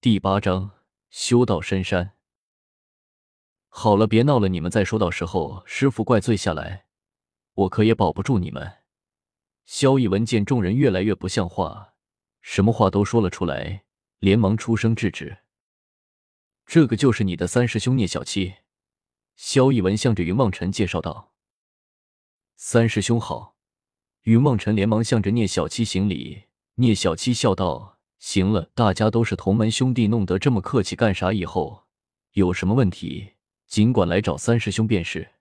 第八章修道深山。好了，别闹了，你们再说到时候师傅怪罪下来，我可也保不住你们。萧逸文见众人越来越不像话，什么话都说了出来，连忙出声制止。这个就是你的三师兄聂小七。萧逸文向着云梦辰介绍道：“三师兄好。”云梦辰连忙向着聂小七行礼。聂小七笑道：“行了，大家都是同门兄弟，弄得这么客气干啥？以后有什么问题，尽管来找三师兄便是。”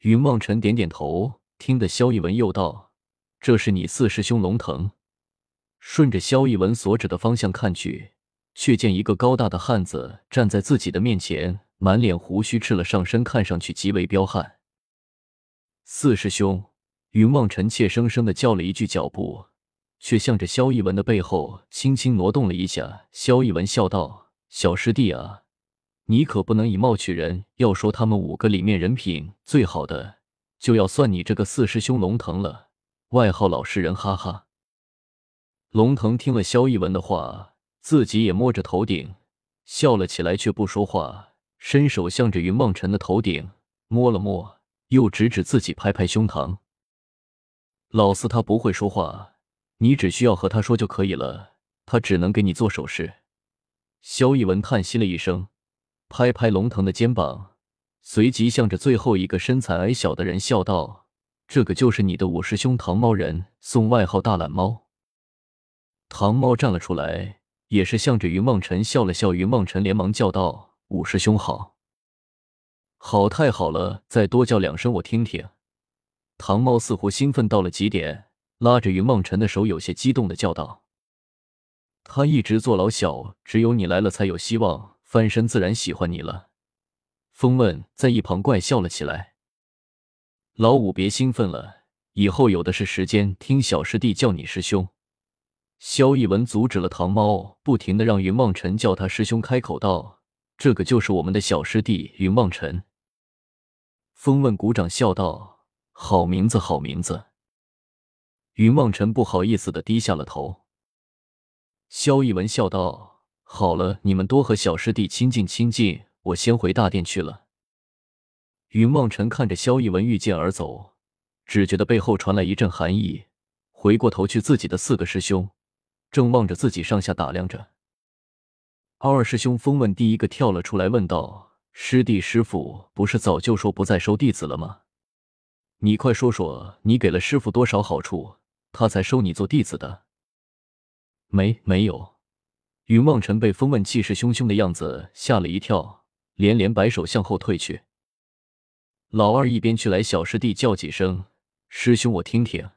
云梦辰点点头，听得萧逸文又道：“这是你四师兄龙腾。”顺着萧逸文所指的方向看去，却见一个高大的汉子站在自己的面前。满脸胡须，赤了上身，看上去极为彪悍。四师兄，云望尘怯生生的叫了一句，脚步却向着萧逸文的背后轻轻挪动了一下。萧逸文笑道：“小师弟啊，你可不能以貌取人。要说他们五个里面人品最好的，就要算你这个四师兄龙腾了，外号老实人。”哈哈。龙腾听了萧逸文的话，自己也摸着头顶笑了起来，却不说话。伸手向着云望尘的头顶摸了摸，又指指自己，拍拍胸膛。老四他不会说话，你只需要和他说就可以了，他只能给你做手势。萧逸文叹息了一声，拍拍龙腾的肩膀，随即向着最后一个身材矮小的人笑道：“这个就是你的五师兄唐猫人，送外号大懒猫。”唐猫站了出来，也是向着云梦辰笑了笑。云梦辰连忙叫道。五师兄好，好太好了！再多叫两声我听听。唐猫似乎兴奋到了极点，拉着云梦辰的手，有些激动的叫道：“他一直做老小，只有你来了才有希望翻身，自然喜欢你了。”风问在一旁怪笑了起来：“老五别兴奋了，以后有的是时间听小师弟叫你师兄。”萧逸文阻止了唐猫，不停的让云梦辰叫他师兄，开口道。这个就是我们的小师弟云梦尘。风问鼓掌笑道：“好名字，好名字。”云望尘不好意思的低下了头。萧逸文笑道：“好了，你们多和小师弟亲近亲近，我先回大殿去了。”云望尘看着萧逸文御剑而走，只觉得背后传来一阵寒意，回过头去，自己的四个师兄正望着自己上下打量着。二师兄风问第一个跳了出来，问道：“师弟，师傅不是早就说不再收弟子了吗？你快说说，你给了师傅多少好处，他才收你做弟子的？”没，没有。云望尘被风问气势汹汹的样子吓了一跳，连连摆手向后退去。老二一边去，来小师弟叫几声：“师兄，我听听。”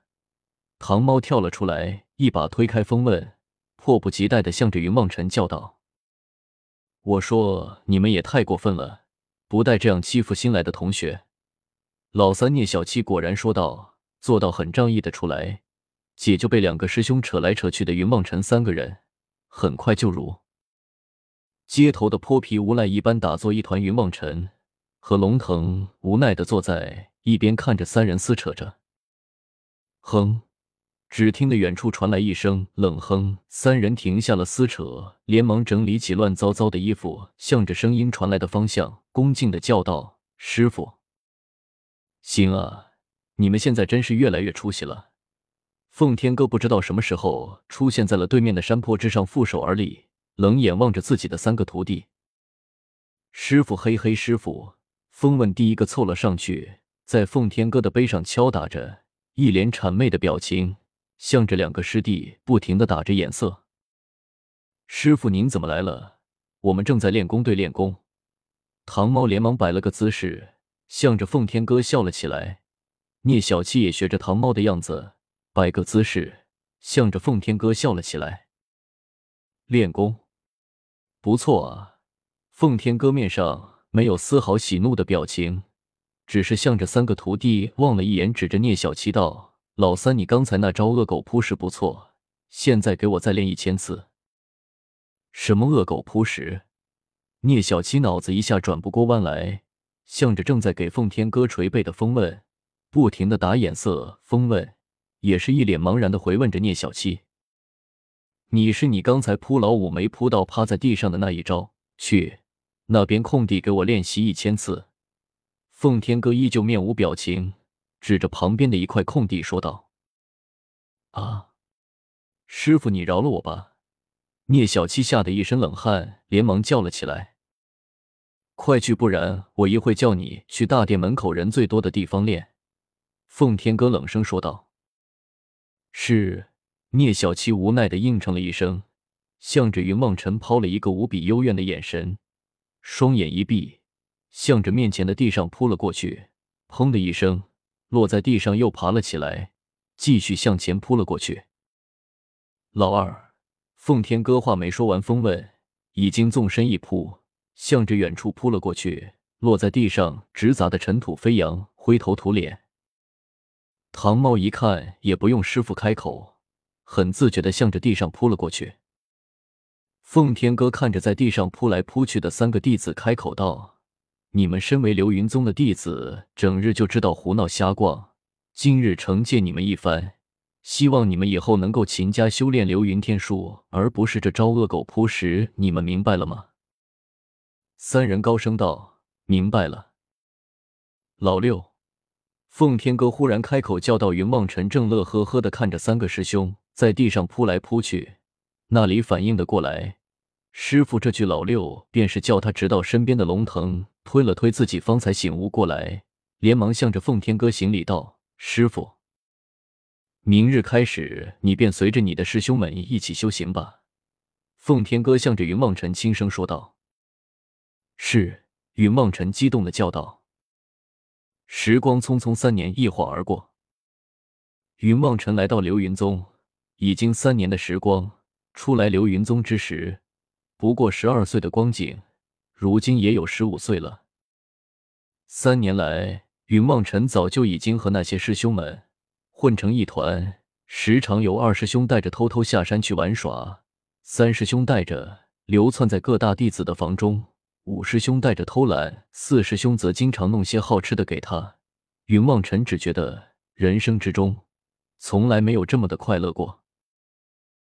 唐猫跳了出来，一把推开风问，迫不及待的向着云望尘叫道。我说你们也太过分了，不带这样欺负新来的同学。老三聂小七果然说道，做到很仗义的出来，姐就被两个师兄扯来扯去的云望尘三个人，很快就如街头的泼皮无赖一般打作一团。云望尘和龙腾无奈的坐在一边，看着三人撕扯着。哼。只听得远处传来一声冷哼，三人停下了撕扯，连忙整理起乱糟糟的衣服，向着声音传来的方向恭敬的叫道：“师傅，行啊，你们现在真是越来越出息了。”奉天哥不知道什么时候出现在了对面的山坡之上，负手而立，冷眼望着自己的三个徒弟。师傅，嘿嘿，师傅。风问第一个凑了上去，在奉天哥的背上敲打着，一脸谄媚的表情。向着两个师弟不停的打着眼色。师傅，您怎么来了？我们正在练功，对，练功。唐猫连忙摆了个姿势，向着奉天哥笑了起来。聂小七也学着唐猫的样子，摆个姿势，向着奉天哥笑了起来。练功，不错啊。奉天哥面上没有丝毫喜怒的表情，只是向着三个徒弟望了一眼，指着聂小七道。老三，你刚才那招恶狗扑食不错，现在给我再练一千次。什么恶狗扑食？聂小七脑子一下转不过弯来，向着正在给奉天哥捶背的风问，不停的打眼色。风问也是一脸茫然的回问着聂小七：“你是你刚才扑老五没扑到趴在地上的那一招，去那边空地给我练习一千次。奉天哥依旧面无表情，指着旁边的一块空地说道：“啊，师傅，你饶了我吧！”聂小七吓得一身冷汗，连忙叫了起来：“快去，不然我一会叫你去大殿门口人最多的地方练。”奉天哥冷声说道：“是。”聂小七无奈的应承了一声，向着云梦辰抛了一个无比幽怨的眼神，双眼一闭，向着面前的地上扑了过去。砰的一声，落在地上，又爬了起来，继续向前扑了过去。老二，奉天哥话没说完，风问，已经纵身一扑，向着远处扑了过去，落在地上，直砸的尘土飞扬，灰头土脸。唐猫一看，也不用师傅开口。很自觉的向着地上扑了过去。奉天哥看着在地上扑来扑去的三个弟子，开口道：“你们身为流云宗的弟子，整日就知道胡闹瞎逛。今日惩戒你们一番，希望你们以后能够勤加修炼流云天术，而不是这招恶狗扑食。你们明白了吗？”三人高声道：“明白了。”老六，奉天哥忽然开口叫道：“云望尘正乐呵呵的看着三个师兄。”在地上扑来扑去，那里反应的过来，师傅这句老六便是叫他直到身边的龙腾推了推自己，方才醒悟过来，连忙向着奉天哥行礼道：“师傅，明日开始，你便随着你的师兄们一起修行吧。”奉天哥向着云望尘轻声说道：“是。”云望尘激动的叫道。时光匆匆，三年一晃而过，云望尘来到流云宗。已经三年的时光，初来流云宗之时，不过十二岁的光景，如今也有十五岁了。三年来，云望尘早就已经和那些师兄们混成一团，时常由二师兄带着偷偷下山去玩耍，三师兄带着流窜在各大弟子的房中，五师兄带着偷懒，四师兄则经常弄些好吃的给他。云望尘只觉得人生之中，从来没有这么的快乐过。